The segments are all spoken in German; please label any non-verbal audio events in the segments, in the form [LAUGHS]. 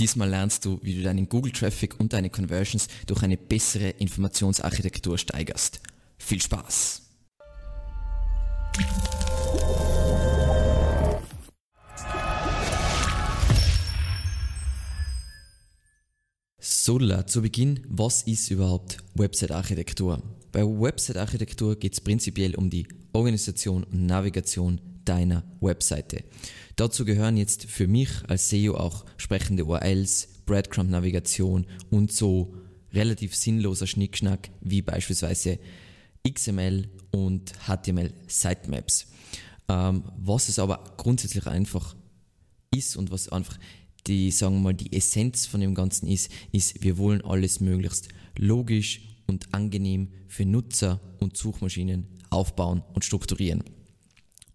Diesmal lernst du, wie du deinen Google Traffic und deine Conversions durch eine bessere Informationsarchitektur steigerst. Viel Spaß! Sola, zu Beginn, was ist überhaupt Website-Architektur? Bei Website-Architektur geht es prinzipiell um die Organisation und Navigation deiner Webseite. Dazu gehören jetzt für mich als SEO auch sprechende URLs, Breadcrumb-Navigation und so relativ sinnloser Schnickschnack wie beispielsweise XML und HTML Sitemaps. Ähm, was es aber grundsätzlich einfach ist und was einfach die, sagen wir mal, die Essenz von dem Ganzen ist, ist, wir wollen alles möglichst logisch und angenehm für Nutzer und Suchmaschinen aufbauen und strukturieren.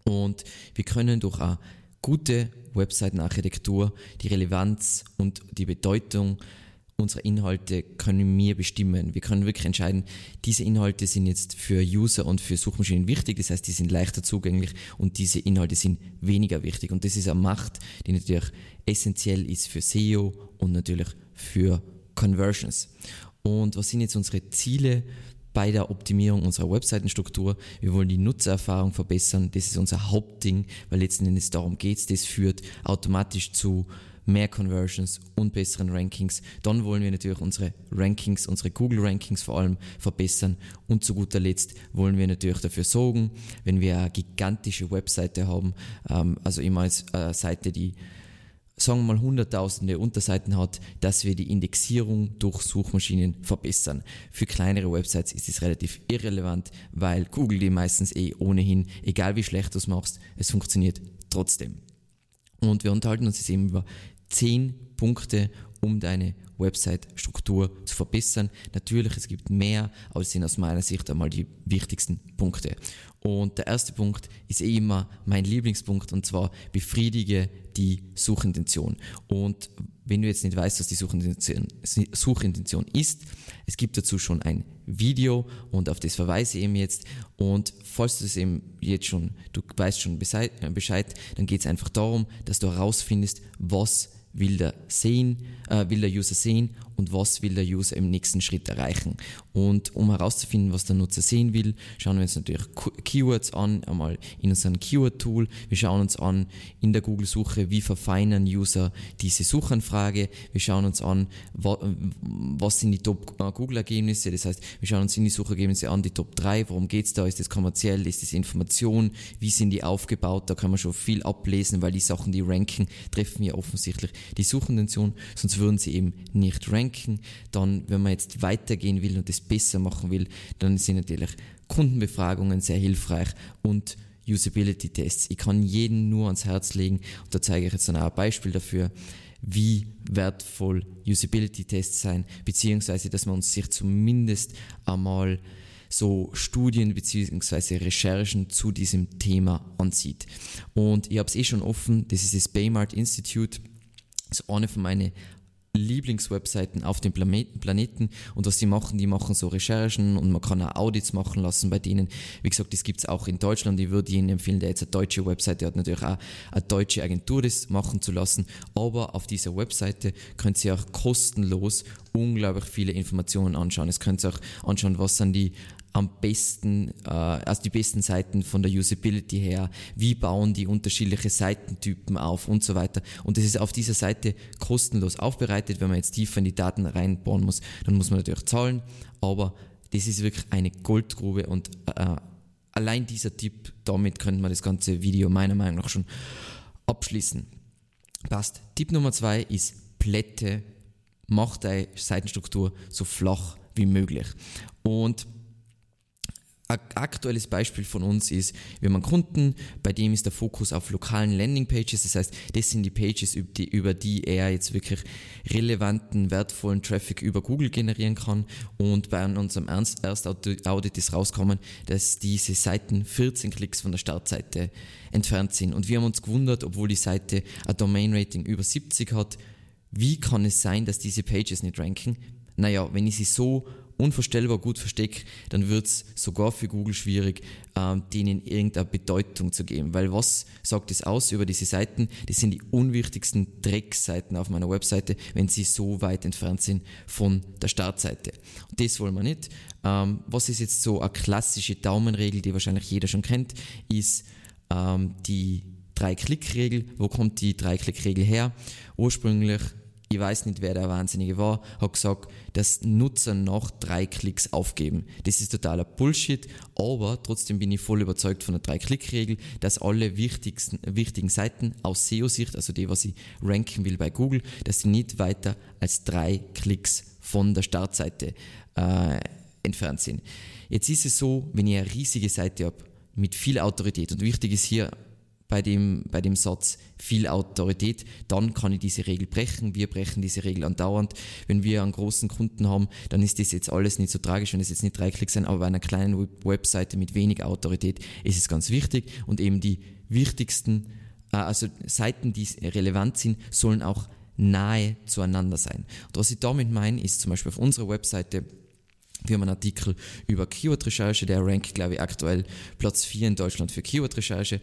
Und wir können durch eine gute Webseitenarchitektur die Relevanz und die Bedeutung unserer Inhalte können wir bestimmen. Wir können wirklich entscheiden, diese Inhalte sind jetzt für User und für Suchmaschinen wichtig, das heißt, die sind leichter zugänglich und diese Inhalte sind weniger wichtig. Und das ist eine Macht, die natürlich essentiell ist für SEO und natürlich für Conversions. Und was sind jetzt unsere Ziele bei der Optimierung unserer Webseitenstruktur. Wir wollen die Nutzererfahrung verbessern. Das ist unser Hauptding, weil letzten Endes darum geht es. Das führt automatisch zu mehr Conversions und besseren Rankings. Dann wollen wir natürlich unsere Rankings, unsere Google-Rankings vor allem verbessern. Und zu guter Letzt wollen wir natürlich dafür sorgen, wenn wir eine gigantische Webseite haben, ähm, also immer als eine Seite, die sagen wir mal hunderttausende Unterseiten hat, dass wir die Indexierung durch Suchmaschinen verbessern. Für kleinere Websites ist es relativ irrelevant, weil Google die meistens eh ohnehin, egal wie schlecht du es machst, es funktioniert trotzdem. Und wir unterhalten uns jetzt eben über zehn Punkte, um deine Website-Struktur zu verbessern. Natürlich, es gibt mehr, aber es sind aus meiner Sicht einmal die wichtigsten Punkte. Und der erste Punkt ist eh immer mein Lieblingspunkt und zwar befriedige die Suchintention. Und wenn du jetzt nicht weißt, was die Suchintention, Suchintention ist, es gibt dazu schon ein Video und auf das verweise ich eben jetzt. Und falls du es eben jetzt schon, du weißt schon Bescheid, dann geht es einfach darum, dass du herausfindest, was will der sehen, äh, will der User sehen und was will der User im nächsten Schritt erreichen. Und um herauszufinden, was der Nutzer sehen will, schauen wir uns natürlich Keywords an, einmal in unserem Keyword-Tool. Wir schauen uns an in der Google-Suche, wie verfeinern User diese Suchanfrage. Wir schauen uns an, was sind die Top-Google-Ergebnisse. Das heißt, wir schauen uns in die Suchergebnisse an, die Top 3, worum geht's da? Ist das kommerziell? Ist das Information? Wie sind die aufgebaut? Da kann man schon viel ablesen, weil die Sachen, die ranken, treffen ja offensichtlich die Suchintention, sonst würden sie eben nicht ranken. Dann, wenn man jetzt weitergehen will und das besser machen will, dann sind natürlich Kundenbefragungen sehr hilfreich und Usability-Tests. Ich kann jeden nur ans Herz legen und da zeige ich jetzt dann auch ein Beispiel dafür, wie wertvoll Usability-Tests sein, beziehungsweise dass man sich zumindest einmal so Studien beziehungsweise Recherchen zu diesem Thema ansieht. Und ich habe es eh schon offen, das ist das Baymart Institute, ist eine von meinen Lieblingswebseiten auf dem Planeten und was die machen, die machen so Recherchen und man kann auch Audits machen lassen bei denen. Wie gesagt, das gibt es auch in Deutschland. Ich würde Ihnen empfehlen, der jetzt eine deutsche Webseite hat, natürlich auch eine deutsche Agentur das machen zu lassen. Aber auf dieser Webseite könnt ihr auch kostenlos unglaublich viele Informationen anschauen. Es könnt ihr auch anschauen, was sind die am besten, äh, also die besten Seiten von der Usability her, wie bauen die unterschiedliche Seitentypen auf und so weiter. Und das ist auf dieser Seite kostenlos aufbereitet. Wenn man jetzt tiefer in die Daten reinbauen muss, dann muss man natürlich zahlen, aber das ist wirklich eine Goldgrube und äh, allein dieser Tipp, damit könnte man das ganze Video meiner Meinung nach schon abschließen. Passt. Tipp Nummer zwei ist Plätte. Mach deine Seitenstruktur so flach wie möglich. Und aktuelles Beispiel von uns ist, wir haben einen Kunden, bei dem ist der Fokus auf lokalen Landingpages. Das heißt, das sind die Pages, über die, er jetzt wirklich relevanten, wertvollen Traffic über Google generieren kann. Und bei unserem Erstaudit ist rausgekommen, dass diese Seiten 14 Klicks von der Startseite entfernt sind. Und wir haben uns gewundert, obwohl die Seite ein Domain-Rating über 70 hat, wie kann es sein, dass diese Pages nicht ranken? Naja, wenn ich sie so unvorstellbar gut versteckt, dann wird es sogar für Google schwierig, ähm, denen irgendeine Bedeutung zu geben. Weil was sagt es aus über diese Seiten? Das sind die unwichtigsten Dreckseiten auf meiner Webseite, wenn sie so weit entfernt sind von der Startseite. Und das wollen wir nicht. Ähm, was ist jetzt so eine klassische Daumenregel, die wahrscheinlich jeder schon kennt, ist ähm, die Drei-Klick-Regel. Wo kommt die Drei-Klick-Regel her? Ursprünglich ich weiß nicht, wer der Wahnsinnige war, hat gesagt, dass Nutzer nach drei Klicks aufgeben. Das ist totaler Bullshit, aber trotzdem bin ich voll überzeugt von der Drei-Klick-Regel, dass alle wichtigsten, wichtigen Seiten aus SEO-Sicht, also die, was ich ranken will bei Google, dass sie nicht weiter als drei Klicks von der Startseite äh, entfernt sind. Jetzt ist es so, wenn ich eine riesige Seite habe, mit viel Autorität, und wichtig ist hier bei dem, bei dem Satz viel Autorität, dann kann ich diese Regel brechen. Wir brechen diese Regel andauernd. Wenn wir einen großen Kunden haben, dann ist das jetzt alles nicht so tragisch, wenn es jetzt nicht drei Klicks sind, aber bei einer kleinen Webseite mit wenig Autorität ist es ganz wichtig und eben die wichtigsten, äh, also Seiten, die relevant sind, sollen auch nahe zueinander sein. Und was ich damit meine, ist zum Beispiel auf unserer Webseite wir haben einen Artikel über Keyword-Recherche, der rankt, glaube ich, aktuell Platz 4 in Deutschland für Keyword-Recherche.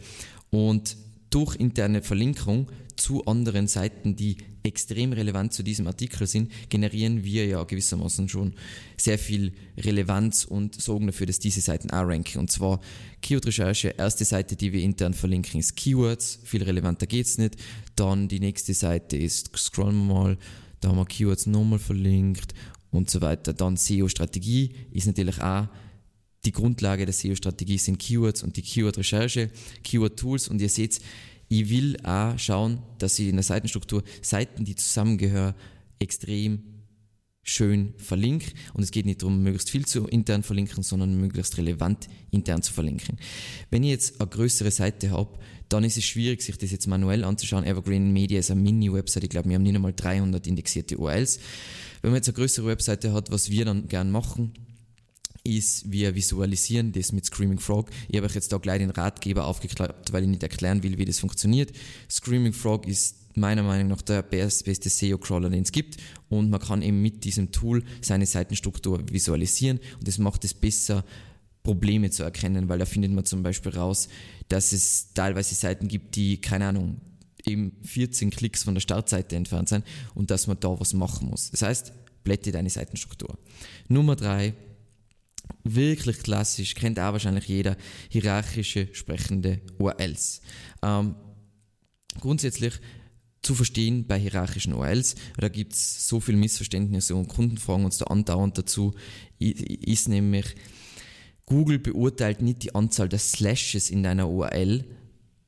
Und durch interne Verlinkung zu anderen Seiten, die extrem relevant zu diesem Artikel sind, generieren wir ja gewissermaßen schon sehr viel Relevanz und sorgen dafür, dass diese Seiten auch ranken. Und zwar Keyword-Recherche, erste Seite, die wir intern verlinken, ist Keywords, viel relevanter geht's nicht. Dann die nächste Seite ist, scrollen wir mal, da haben wir Keywords nochmal verlinkt und so weiter. Dann SEO-Strategie ist natürlich auch die Grundlage der SEO-Strategie sind Keywords und die Keyword-Recherche, Keyword-Tools und ihr seht, ich will auch schauen, dass ich in der Seitenstruktur Seiten, die zusammengehören, extrem schön verlinke. Und es geht nicht darum, möglichst viel zu intern verlinken, sondern möglichst relevant intern zu verlinken. Wenn ich jetzt eine größere Seite habe, dann ist es schwierig, sich das jetzt manuell anzuschauen. Evergreen Media ist eine Mini-Website. Ich glaube, wir haben nicht einmal 300 indexierte URLs. Wenn man jetzt eine größere Webseite hat, was wir dann gern machen, ist, wir visualisieren das mit Screaming Frog. Ich habe euch jetzt da gleich den Ratgeber aufgeklappt, weil ich nicht erklären will, wie das funktioniert. Screaming Frog ist meiner Meinung nach der beste SEO-Crawler, den es gibt. Und man kann eben mit diesem Tool seine Seitenstruktur visualisieren und das macht es besser, Probleme zu erkennen, weil da findet man zum Beispiel raus, dass es teilweise Seiten gibt, die, keine Ahnung, eben 14 Klicks von der Startseite entfernt sind und dass man da was machen muss. Das heißt, blätte deine Seitenstruktur. Nummer drei, wirklich klassisch, kennt auch wahrscheinlich jeder, hierarchische sprechende URLs. Ähm, grundsätzlich zu verstehen bei hierarchischen URLs, da gibt es so viel Missverständnisse und Kunden fragen uns da andauernd dazu, ist nämlich, Google beurteilt nicht die Anzahl der Slashes in deiner URL,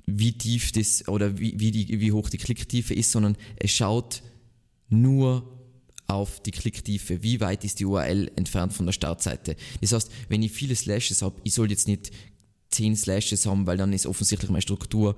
wie tief das oder wie, wie, die, wie hoch die Klicktiefe ist, sondern es schaut nur auf die Klicktiefe, wie weit ist die URL entfernt von der Startseite. Das heißt, wenn ich viele Slashes habe, ich soll jetzt nicht 10 Slashes haben, weil dann ist offensichtlich meine Struktur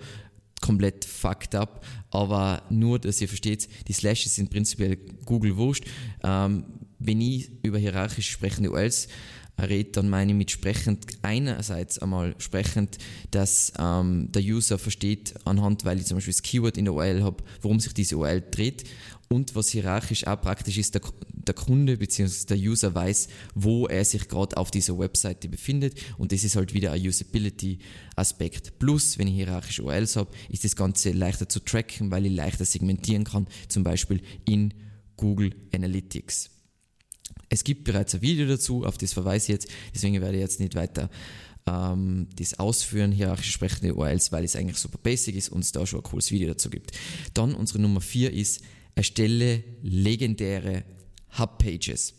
komplett fucked up, aber nur, dass ihr versteht, die Slashes sind prinzipiell Google wurscht. Ähm, wenn ich über hierarchisch sprechende URLs rede, dann meine mit sprechend einerseits einmal sprechend, dass ähm, der User versteht anhand, weil ich zum Beispiel das Keyword in der URL habe, worum sich diese URL dreht und was hierarchisch auch praktisch ist, der, der Kunde bzw. der User weiß, wo er sich gerade auf dieser Webseite befindet und das ist halt wieder ein Usability-Aspekt. Plus, wenn ich hierarchische URLs habe, ist das Ganze leichter zu tracken, weil ich leichter segmentieren kann, zum Beispiel in Google Analytics. Es gibt bereits ein Video dazu, auf das verweise ich jetzt, deswegen werde ich jetzt nicht weiter ähm, das Ausführen hierarchisch sprechende URLs, weil es eigentlich super basic ist und es da schon ein cooles Video dazu gibt. Dann unsere Nummer 4 ist erstelle legendäre Hubpages.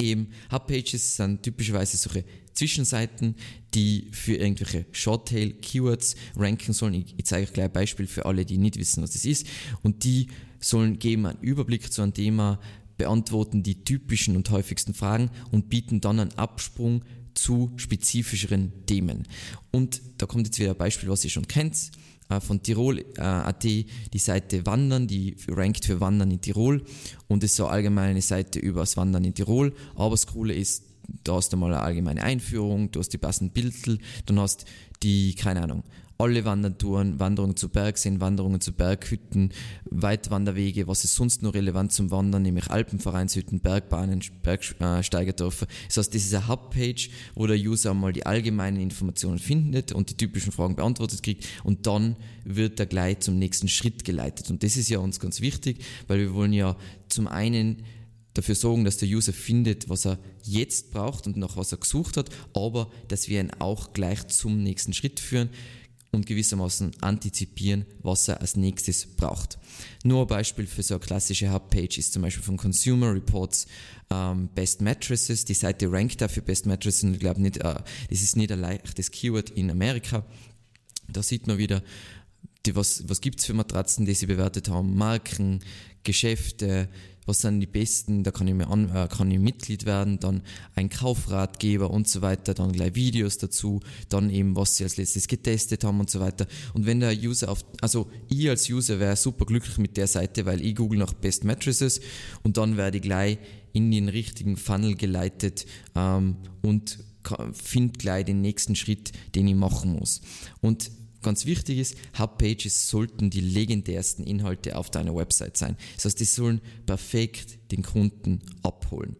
Eben, Hubpages sind typischerweise solche Zwischenseiten, die für irgendwelche Shorttail-Keywords ranken sollen. Ich, ich zeige euch gleich ein Beispiel für alle, die nicht wissen, was das ist. Und die sollen geben einen Überblick zu einem Thema, beantworten die typischen und häufigsten Fragen und bieten dann einen Absprung zu spezifischeren Themen. Und da kommt jetzt wieder ein Beispiel, was ihr schon kennt. Äh, von Tirol.at äh, die Seite Wandern, die rankt für Wandern in Tirol und ist so eine Seite über das Wandern in Tirol. Aber das Coole ist, da hast du mal eine allgemeine Einführung, du hast die passenden Bilder, dann hast die, keine Ahnung, alle Wandertouren, Wanderungen zu Bergseen, Wanderungen zu Berghütten, Weitwanderwege, was ist sonst noch relevant zum Wandern, nämlich Alpenvereinshütten, Bergbahnen, Bergsteigerdörfer. Das heißt, das ist eine Hubpage, wo der User einmal die allgemeinen Informationen findet und die typischen Fragen beantwortet kriegt und dann wird er gleich zum nächsten Schritt geleitet. Und das ist ja uns ganz wichtig, weil wir wollen ja zum einen dafür sorgen, dass der User findet, was er jetzt braucht und nach was er gesucht hat, aber dass wir ihn auch gleich zum nächsten Schritt führen und gewissermaßen antizipieren, was er als nächstes braucht. Nur ein Beispiel für so eine klassische Hubpage ist zum Beispiel von Consumer Reports ähm, Best Mattresses. Die Seite rankt dafür Best Mattresses und ich glaube nicht, äh, das ist nicht ein leichtes Keyword in Amerika. Da sieht man wieder, die, was, was gibt es für Matratzen, die sie bewertet haben, Marken, Geschäfte, was sind die besten, da kann ich, mir an, äh, kann ich Mitglied werden, dann ein Kaufratgeber und so weiter, dann gleich Videos dazu, dann eben, was sie als letztes getestet haben und so weiter. Und wenn der User auf, also ich als User wäre super glücklich mit der Seite, weil ich google nach Best Mattresses und dann werde ich gleich in den richtigen Funnel geleitet ähm, und finde gleich den nächsten Schritt, den ich machen muss. Und ganz wichtig ist, Hubpages sollten die legendärsten Inhalte auf deiner Website sein. Das heißt, die sollen perfekt den Kunden abholen.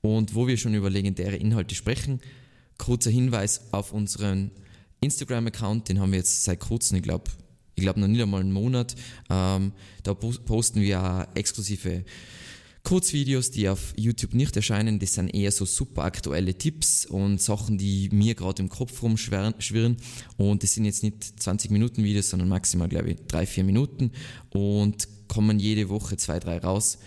Und wo wir schon über legendäre Inhalte sprechen, kurzer Hinweis auf unseren Instagram-Account, den haben wir jetzt seit kurzem, ich glaube, ich glaube noch nicht einmal einen Monat. Ähm, da posten wir exklusive Kurzvideos, die auf YouTube nicht erscheinen, das sind eher so super aktuelle Tipps und Sachen, die mir gerade im Kopf rumschwirren. Und das sind jetzt nicht 20 Minuten Videos, sondern maximal, glaube ich, drei, vier Minuten und kommen jede Woche zwei, drei raus.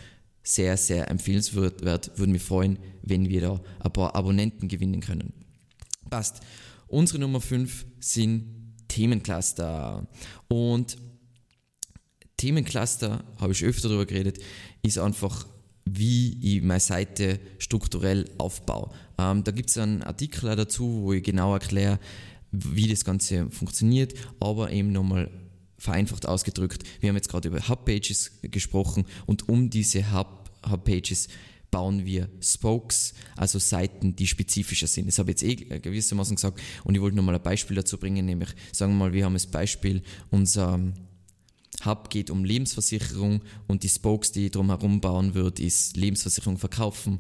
Sehr, sehr empfehlenswert, würde mich freuen, wenn wir da ein paar Abonnenten gewinnen können. Passt. Unsere Nummer 5 sind Themencluster. Und Themencluster, habe ich öfter darüber geredet, ist einfach wie ich meine Seite strukturell aufbaue. Ähm, da gibt es einen Artikel dazu, wo ich genau erkläre, wie das Ganze funktioniert, aber eben nochmal vereinfacht ausgedrückt. Wir haben jetzt gerade über Hubpages gesprochen und um diese Hub, Hubpages bauen wir Spokes, also Seiten, die spezifischer sind. Das habe ich jetzt eh gewissermaßen gesagt und ich wollte nochmal ein Beispiel dazu bringen, nämlich sagen wir mal, wir haben das Beispiel unser Hub geht um Lebensversicherung und die Spokes, die drumherum bauen wird, ist Lebensversicherung verkaufen,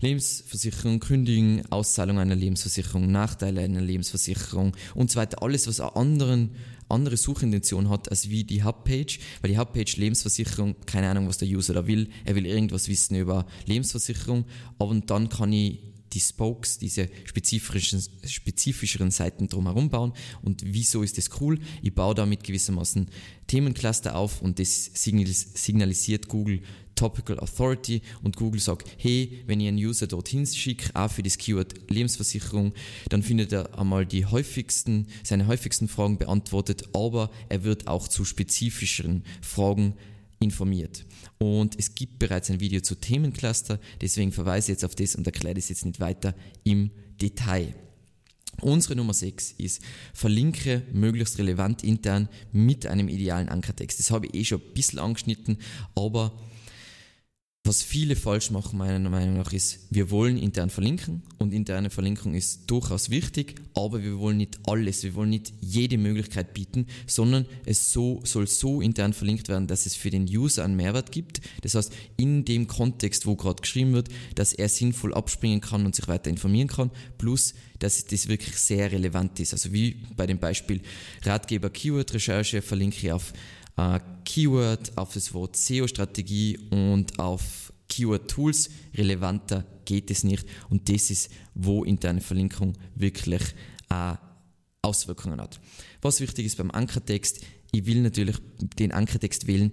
Lebensversicherung kündigen, Auszahlung einer Lebensversicherung, Nachteile einer Lebensversicherung und so weiter. Alles, was eine anderen, andere Suchintention hat, als wie die Hubpage, weil die Hubpage Lebensversicherung, keine Ahnung, was der User da will, er will irgendwas wissen über Lebensversicherung, aber dann kann ich die Spokes, diese spezifischen, spezifischeren Seiten drumherum bauen. Und wieso ist das cool? Ich baue damit gewissermaßen Themencluster auf und das signalisiert Google Topical Authority und Google sagt, hey, wenn ihr einen User dorthin schickt, auch für das Keyword Lebensversicherung, dann findet er einmal die häufigsten, seine häufigsten Fragen beantwortet, aber er wird auch zu spezifischeren Fragen informiert. Und es gibt bereits ein Video zu Themencluster, deswegen verweise ich jetzt auf das und erkläre das jetzt nicht weiter im Detail. Unsere Nummer 6 ist, verlinke möglichst relevant intern mit einem idealen Ankertext. Das habe ich eh schon ein bisschen angeschnitten, aber was viele falsch machen, meiner Meinung nach, ist, wir wollen intern verlinken und interne Verlinkung ist durchaus wichtig, aber wir wollen nicht alles, wir wollen nicht jede Möglichkeit bieten, sondern es so, soll so intern verlinkt werden, dass es für den User einen Mehrwert gibt. Das heißt, in dem Kontext, wo gerade geschrieben wird, dass er sinnvoll abspringen kann und sich weiter informieren kann, plus, dass das wirklich sehr relevant ist. Also wie bei dem Beispiel Ratgeber Keyword Recherche verlinke ich auf äh, Keyword, auf das Wort SEO-Strategie und auf Keyword-Tools. Relevanter geht es nicht. Und das ist, wo interne Verlinkung wirklich äh, Auswirkungen hat. Was wichtig ist beim Ankertext, ich will natürlich den Ankertext wählen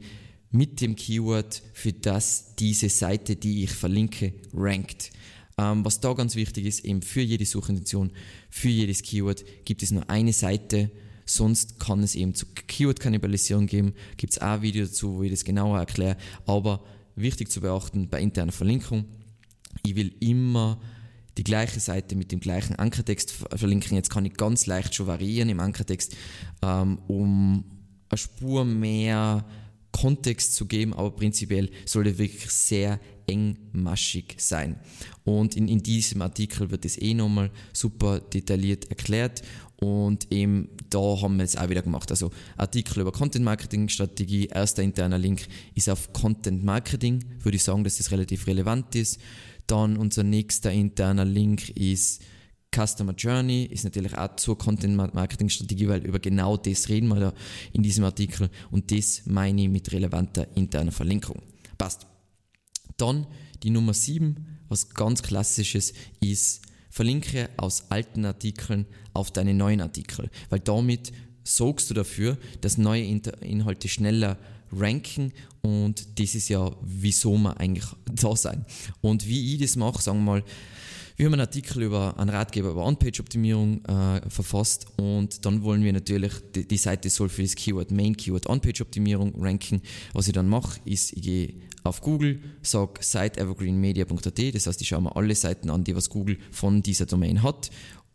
mit dem Keyword, für das diese Seite, die ich verlinke, rankt. Ähm, was da ganz wichtig ist, eben für jede Suchintention, für jedes Keyword gibt es nur eine Seite, Sonst kann es eben zu Keyword-Kannibalisierung geben. Gibt es auch ein Video dazu, wo ich das genauer erkläre. Aber wichtig zu beachten bei interner Verlinkung, ich will immer die gleiche Seite mit dem gleichen Ankertext verlinken. Jetzt kann ich ganz leicht schon variieren im Ankertext, ähm, um eine Spur mehr Kontext zu geben, aber prinzipiell sollte wirklich sehr engmaschig sein. Und in, in diesem Artikel wird es eh nochmal super detailliert erklärt und eben da haben wir es auch wieder gemacht. Also Artikel über Content Marketing Strategie, erster interner Link ist auf Content Marketing, würde ich sagen, dass das relativ relevant ist. Dann unser nächster interner Link ist Customer Journey, ist natürlich auch zur Content Marketing Strategie, weil über genau das reden wir da in diesem Artikel und das meine ich mit relevanter interner Verlinkung. Passt. Dann die Nummer 7, was ganz klassisches ist, verlinke aus alten Artikeln auf deine neuen Artikel, weil damit sorgst du dafür, dass neue Inhalte schneller ranken und das ist ja, wieso wir eigentlich [LAUGHS] da sein. Und wie ich das mache, sagen wir mal, wir haben einen Artikel über einen Ratgeber über On-Page-Optimierung äh, verfasst und dann wollen wir natürlich, die, die, Seite soll für das Keyword Main Keyword On-Page-Optimierung ranken. Was ich dann mache, ist, ich gehe auf Google, sage siteevergreenmedia.at, das heißt, ich schaue mir alle Seiten an, die was Google von dieser Domain hat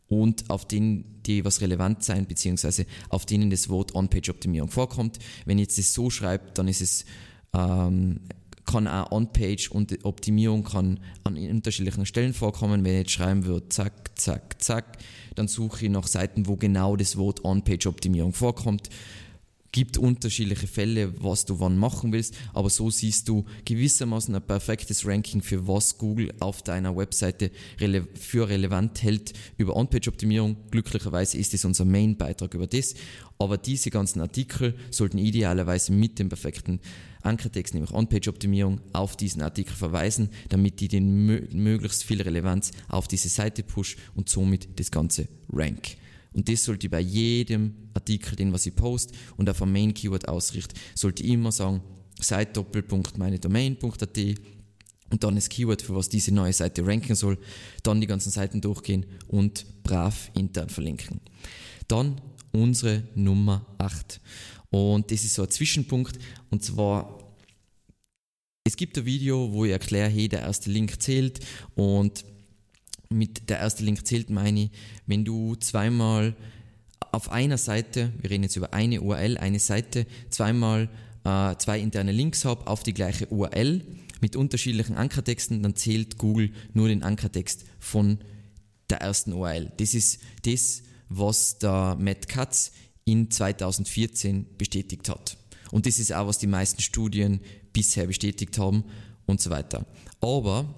und auf denen, die was relevant sein, beziehungsweise auf denen das Wort On-Page-Optimierung vorkommt. Wenn ich jetzt das so schreibe, dann ist es ähm, kann auch On-Page und Optimierung kann an unterschiedlichen Stellen vorkommen. Wenn ich jetzt schreiben würde, zack, zack, zack, dann suche ich nach Seiten, wo genau das Wort On-Page-Optimierung vorkommt gibt unterschiedliche Fälle, was du wann machen willst, aber so siehst du gewissermaßen ein perfektes Ranking für was Google auf deiner Webseite rele für relevant hält über On-Page-Optimierung. Glücklicherweise ist es unser Main-Beitrag über das, aber diese ganzen Artikel sollten idealerweise mit dem perfekten Ankertext, nämlich On-Page-Optimierung, auf diesen Artikel verweisen, damit die den möglichst viel Relevanz auf diese Seite push und somit das Ganze rank. Und das sollte bei jedem Artikel, den was ich post und auf ein Main Keyword ausrichte, sollte ich immer sagen, Site Doppelpunkt meine Domain.at und dann das Keyword, für was diese neue Seite ranken soll, dann die ganzen Seiten durchgehen und brav intern verlinken. Dann unsere Nummer 8. Und das ist so ein Zwischenpunkt und zwar es gibt ein Video, wo ich erkläre, hey, der erste Link zählt und mit der erste Link zählt meine, wenn du zweimal auf einer Seite, wir reden jetzt über eine URL, eine Seite, zweimal äh, zwei interne Links habe auf die gleiche URL mit unterschiedlichen Ankertexten, dann zählt Google nur den Ankertext von der ersten URL. Das ist das, was der Matt Katz in 2014 bestätigt hat. Und das ist auch, was die meisten Studien bisher bestätigt haben und so weiter. Aber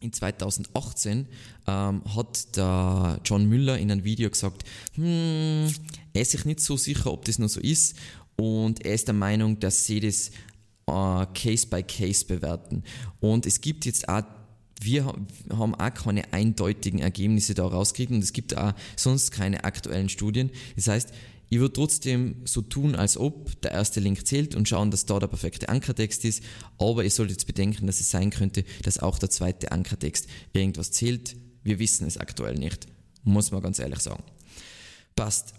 in 2018 ähm, hat der John Müller in einem Video gesagt, hm, er ist sich nicht so sicher, ob das nur so ist und er ist der Meinung, dass sie das äh, Case by Case bewerten. Und es gibt jetzt auch wir haben auch keine eindeutigen Ergebnisse da rausgekriegt und es gibt auch sonst keine aktuellen Studien. Das heißt, ich würde trotzdem so tun, als ob der erste Link zählt und schauen, dass da der perfekte Ankertext ist. Aber ihr solltet jetzt bedenken, dass es sein könnte, dass auch der zweite Ankertext irgendwas zählt. Wir wissen es aktuell nicht. Muss man ganz ehrlich sagen. Passt.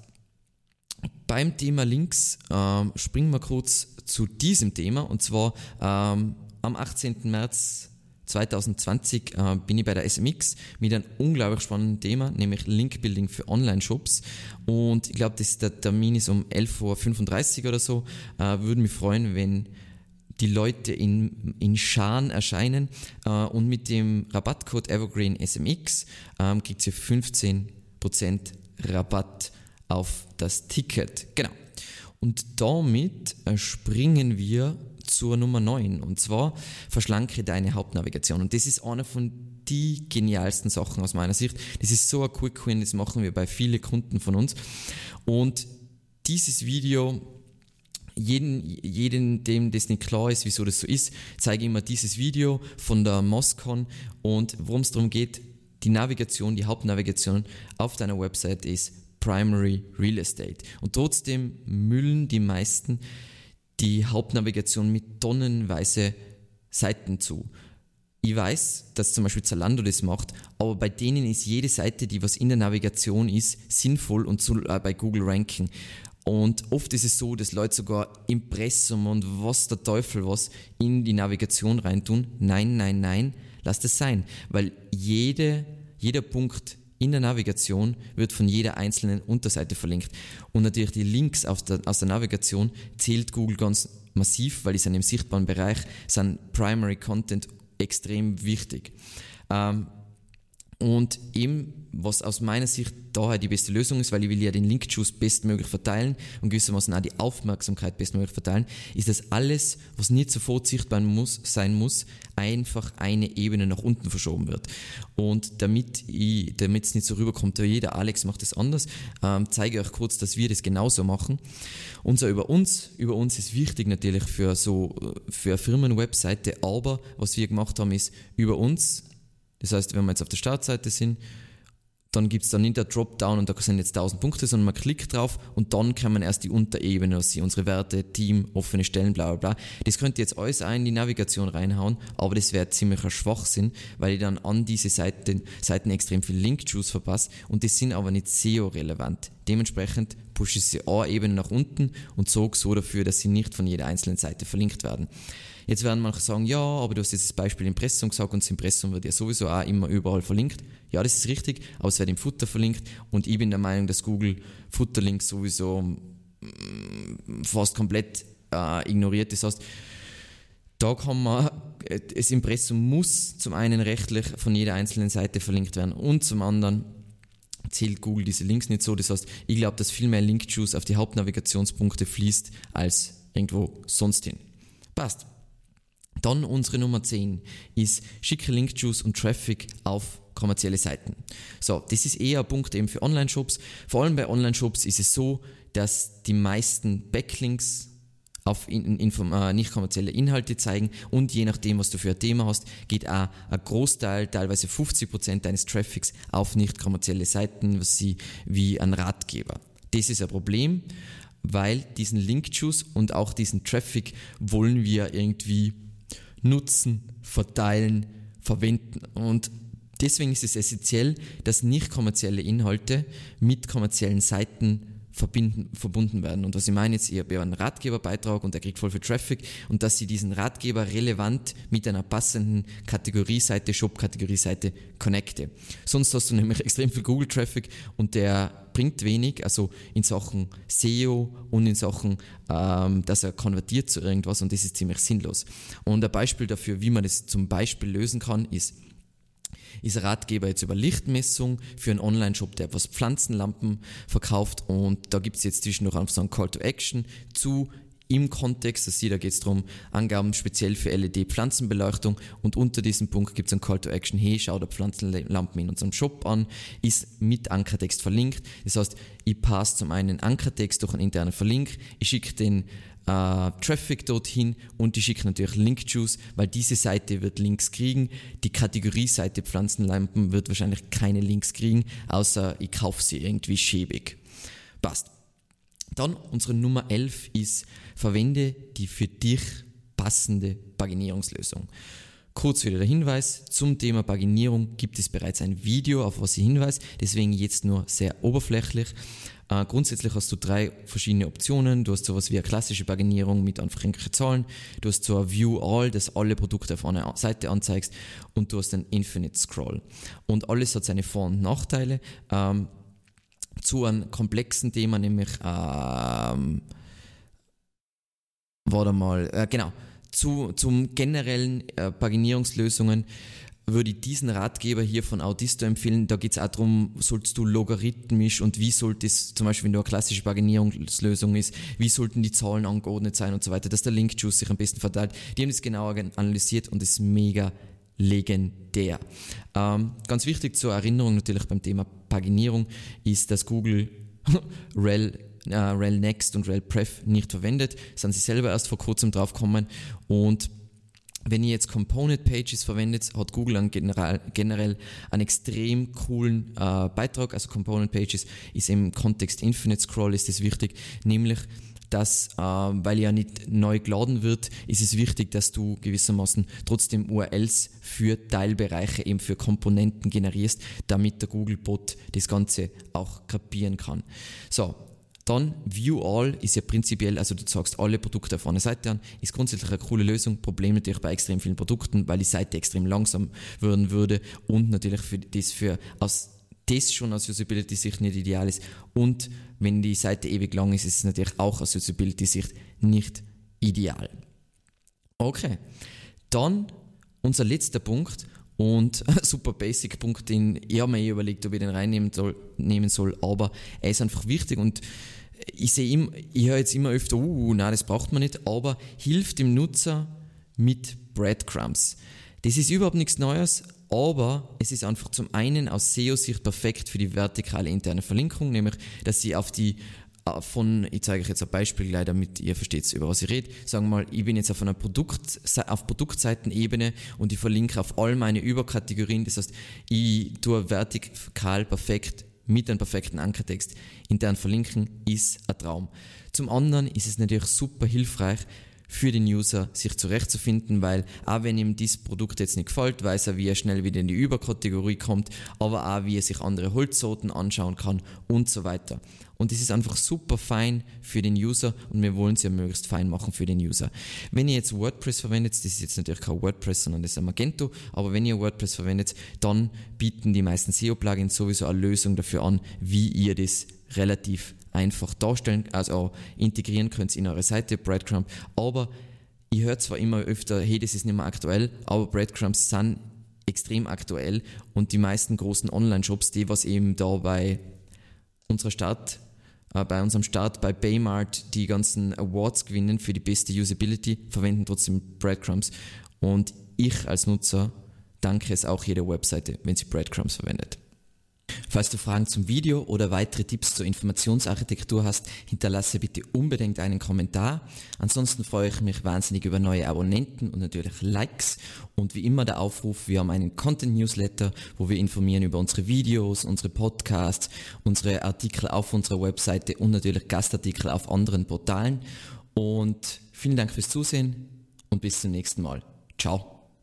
Beim Thema Links ähm, springen wir kurz zu diesem Thema und zwar ähm, am 18. März 2020 äh, bin ich bei der SMX mit einem unglaublich spannenden Thema, nämlich Linkbuilding für Online-Shops. Und ich glaube, der Termin ist um 11.35 Uhr oder so. Äh, würde mich freuen, wenn die Leute in, in Scharen erscheinen. Äh, und mit dem Rabattcode Evergreen SMX ähm, kriegt ihr 15% Rabatt auf das Ticket. Genau. Und damit äh, springen wir zur Nummer 9 und zwar verschlanke deine Hauptnavigation. Und das ist eine von die genialsten Sachen aus meiner Sicht. Das ist so ein Quick Win, das machen wir bei vielen Kunden von uns. Und dieses Video jeden, jeden, dem das nicht klar ist, wieso das so ist, zeige ich immer dieses Video von der Moscon und worum es darum geht, die Navigation, die Hauptnavigation auf deiner Website ist Primary Real Estate. Und trotzdem müllen die meisten die Hauptnavigation mit tonnenweise Seiten zu. Ich weiß, dass zum Beispiel Zalando das macht, aber bei denen ist jede Seite, die was in der Navigation ist, sinnvoll und soll äh, bei Google ranken. Und oft ist es so, dass Leute sogar Impressum und was der Teufel was in die Navigation reintun. Nein, nein, nein, lass das sein, weil jede, jeder Punkt in der Navigation wird von jeder einzelnen Unterseite verlinkt. Und natürlich die Links der, aus der Navigation zählt Google ganz massiv, weil die sind im sichtbaren Bereich, sind Primary Content extrem wichtig. Ähm, und eben, was aus meiner Sicht daher die beste Lösung ist, weil ich will ja den Link-Juice bestmöglich verteilen und gewissermaßen auch die Aufmerksamkeit bestmöglich verteilen, ist, dass alles, was nicht sofort sichtbar muss, sein muss, einfach eine Ebene nach unten verschoben wird. Und damit es nicht so rüberkommt, jeder Alex macht das anders, ähm, zeige ich euch kurz, dass wir das genauso machen. Und so über uns, über uns ist wichtig natürlich für so, für eine Firmenwebseite, aber was wir gemacht haben, ist über uns das heißt, wenn wir jetzt auf der Startseite sind, dann gibt es da nicht der Dropdown und da sind jetzt 1000 Punkte, sondern man klickt drauf und dann kann man erst die Unterebene, sie unsere Werte, Team, offene Stellen, bla bla bla. Das könnt ihr jetzt alles auch in die Navigation reinhauen, aber das wäre ziemlicher Schwachsinn, weil ich dann an diese Seiten, Seiten extrem viel Link-Juice verpasse und die sind aber nicht SEO-relevant. Dementsprechend pushe ich sie eine Ebene nach unten und sorge so dafür, dass sie nicht von jeder einzelnen Seite verlinkt werden. Jetzt werden manche sagen, ja, aber du hast jetzt das Beispiel Impressum gesagt und das Impressum wird ja sowieso auch immer überall verlinkt. Ja, das ist richtig, aber es wird im Footer verlinkt und ich bin der Meinung, dass Google Futterlinks sowieso mm, fast komplett äh, ignoriert. Das heißt, da kann man, das Impressum muss zum einen rechtlich von jeder einzelnen Seite verlinkt werden und zum anderen zählt Google diese Links nicht so. Das heißt, ich glaube, dass viel mehr Link-Juice auf die Hauptnavigationspunkte fließt als irgendwo sonst hin. Passt. Dann unsere Nummer 10 ist schicke Link-Juice und Traffic auf kommerzielle Seiten. So, das ist eher ein Punkt eben für Online-Shops. Vor allem bei Online-Shops ist es so, dass die meisten Backlinks auf in, in, äh, nicht kommerzielle Inhalte zeigen und je nachdem, was du für ein Thema hast, geht auch ein Großteil, teilweise 50% deines Traffics auf nicht kommerzielle Seiten, was sie wie ein Ratgeber. Das ist ein Problem, weil diesen Link-Juice und auch diesen Traffic wollen wir irgendwie nutzen, verteilen, verwenden. Und deswegen ist es essentiell, dass nicht kommerzielle Inhalte mit kommerziellen Seiten verbinden, verbunden werden. Und was ich meine jetzt, ihr habt einen Ratgeberbeitrag und der kriegt voll viel Traffic und dass sie diesen Ratgeber relevant mit einer passenden Kategorieseite, Shop-Kategorieseite connecte. Sonst hast du nämlich [LAUGHS] extrem viel Google-Traffic und der bringt wenig, also in Sachen SEO und in Sachen, ähm, dass er konvertiert zu irgendwas und das ist ziemlich sinnlos. Und ein Beispiel dafür, wie man das zum Beispiel lösen kann, ist, ist ein Ratgeber jetzt über Lichtmessung für einen Online-Shop, der etwas Pflanzenlampen verkauft und da gibt es jetzt zwischendurch einfach so einen Call to Action zu im Kontext, das da geht es darum, Angaben speziell für LED-Pflanzenbeleuchtung und unter diesem Punkt gibt es einen Call to Action, hey, schau dir Pflanzenlampen in unserem Shop an, ist mit Ankertext verlinkt. Das heißt, ich passe zum einen Ankertext durch einen internen Verlink, ich schicke den äh, Traffic dorthin und die schicken natürlich Link-Juice, weil diese Seite wird Links kriegen. Die Kategorieseite Pflanzenlampen wird wahrscheinlich keine Links kriegen, außer ich kaufe sie irgendwie schäbig. Passt. Dann unsere Nummer 11 ist, verwende die für dich passende Paginierungslösung. Kurz wieder der Hinweis, zum Thema Paginierung gibt es bereits ein Video, auf was ich hinweise, deswegen jetzt nur sehr oberflächlich. Äh, grundsätzlich hast du drei verschiedene Optionen. Du hast sowas wie eine klassische Paginierung mit irgendwelchen Zahlen. Du hast so ein View All, das alle Produkte auf einer Seite anzeigst. Und du hast ein Infinite Scroll. Und alles hat seine Vor- und Nachteile. Ähm, zu einem komplexen Thema, nämlich, ähm, warte mal, äh, genau, zu, zum generellen äh, Paginierungslösungen würde ich diesen Ratgeber hier von Audisto empfehlen. Da geht es auch darum, sollst du logarithmisch und wie sollte es, zum Beispiel wenn du eine klassische Paginierungslösung ist, wie sollten die Zahlen angeordnet sein und so weiter, dass der Link-Juice sich am besten verteilt. Die haben das genauer analysiert und ist mega legendär. Ähm, ganz wichtig zur Erinnerung natürlich beim Thema Paginierung ist, dass Google [LAUGHS] rel äh, rel Next und rel Pref nicht verwendet. Sind sie selber erst vor kurzem drauf gekommen und wenn ihr jetzt Component Pages verwendet, hat Google einen generell, generell einen extrem coolen äh, Beitrag. Also Component Pages ist im Kontext Infinite Scroll ist das wichtig, nämlich dass, äh, weil ja nicht neu geladen wird, ist es wichtig, dass du gewissermaßen trotzdem URLs für Teilbereiche, eben für Komponenten generierst, damit der Google-Bot das Ganze auch kapieren kann. So, dann View All ist ja prinzipiell, also du sagst alle Produkte auf einer Seite an, ist grundsätzlich eine coole Lösung. Problem natürlich bei extrem vielen Produkten, weil die Seite extrem langsam werden würde und natürlich für das für aus das schon aus Usability-Sicht nicht ideal ist. Und wenn die Seite ewig lang ist, ist es natürlich auch aus Usability-Sicht nicht ideal. Okay, dann unser letzter Punkt und [LAUGHS] super basic Punkt, den ich habe mir überlegt, ob ich den reinnehmen soll, nehmen soll, aber er ist einfach wichtig und ich sehe immer, ich höre jetzt immer öfter, uh, nein, das braucht man nicht, aber hilft dem Nutzer mit Breadcrumbs. Das ist überhaupt nichts Neues, aber es ist einfach zum einen aus SEO-Sicht perfekt für die vertikale interne Verlinkung, nämlich dass sie auf die äh, von, ich zeige euch jetzt ein Beispiel gleich, damit ihr versteht, über was ich rede. Sagen wir mal, ich bin jetzt auf einer Produkt, auf Produktseitenebene und ich verlinke auf all meine Überkategorien. Das heißt, ich tue vertikal perfekt mit einem perfekten Ankertext intern verlinken, ist ein Traum. Zum anderen ist es natürlich super hilfreich, für den User sich zurechtzufinden, weil auch wenn ihm dieses Produkt jetzt nicht gefällt, weiß er, wie er schnell wieder in die Überkategorie kommt, aber auch wie er sich andere Holzsorten anschauen kann und so weiter. Und das ist einfach super fein für den User und wir wollen es ja möglichst fein machen für den User. Wenn ihr jetzt WordPress verwendet, das ist jetzt natürlich kein WordPress, sondern das ist ein Magento, aber wenn ihr WordPress verwendet, dann bieten die meisten SEO-Plugins sowieso eine Lösung dafür an, wie ihr das relativ einfach darstellen, also integrieren könnt in eure Seite, Breadcrumb. Aber ich höre zwar immer öfter, hey, das ist nicht mehr aktuell, aber Breadcrumbs sind extrem aktuell und die meisten großen Online-Shops, die was eben da bei unserer Stadt, äh, bei unserem Start bei Baymart die ganzen Awards gewinnen für die beste Usability, verwenden trotzdem Breadcrumbs. Und ich als Nutzer danke es auch jeder Webseite, wenn sie Breadcrumbs verwendet. Falls du Fragen zum Video oder weitere Tipps zur Informationsarchitektur hast, hinterlasse bitte unbedingt einen Kommentar. Ansonsten freue ich mich wahnsinnig über neue Abonnenten und natürlich Likes. Und wie immer der Aufruf, wir haben einen Content Newsletter, wo wir informieren über unsere Videos, unsere Podcasts, unsere Artikel auf unserer Webseite und natürlich Gastartikel auf anderen Portalen. Und vielen Dank fürs Zusehen und bis zum nächsten Mal. Ciao.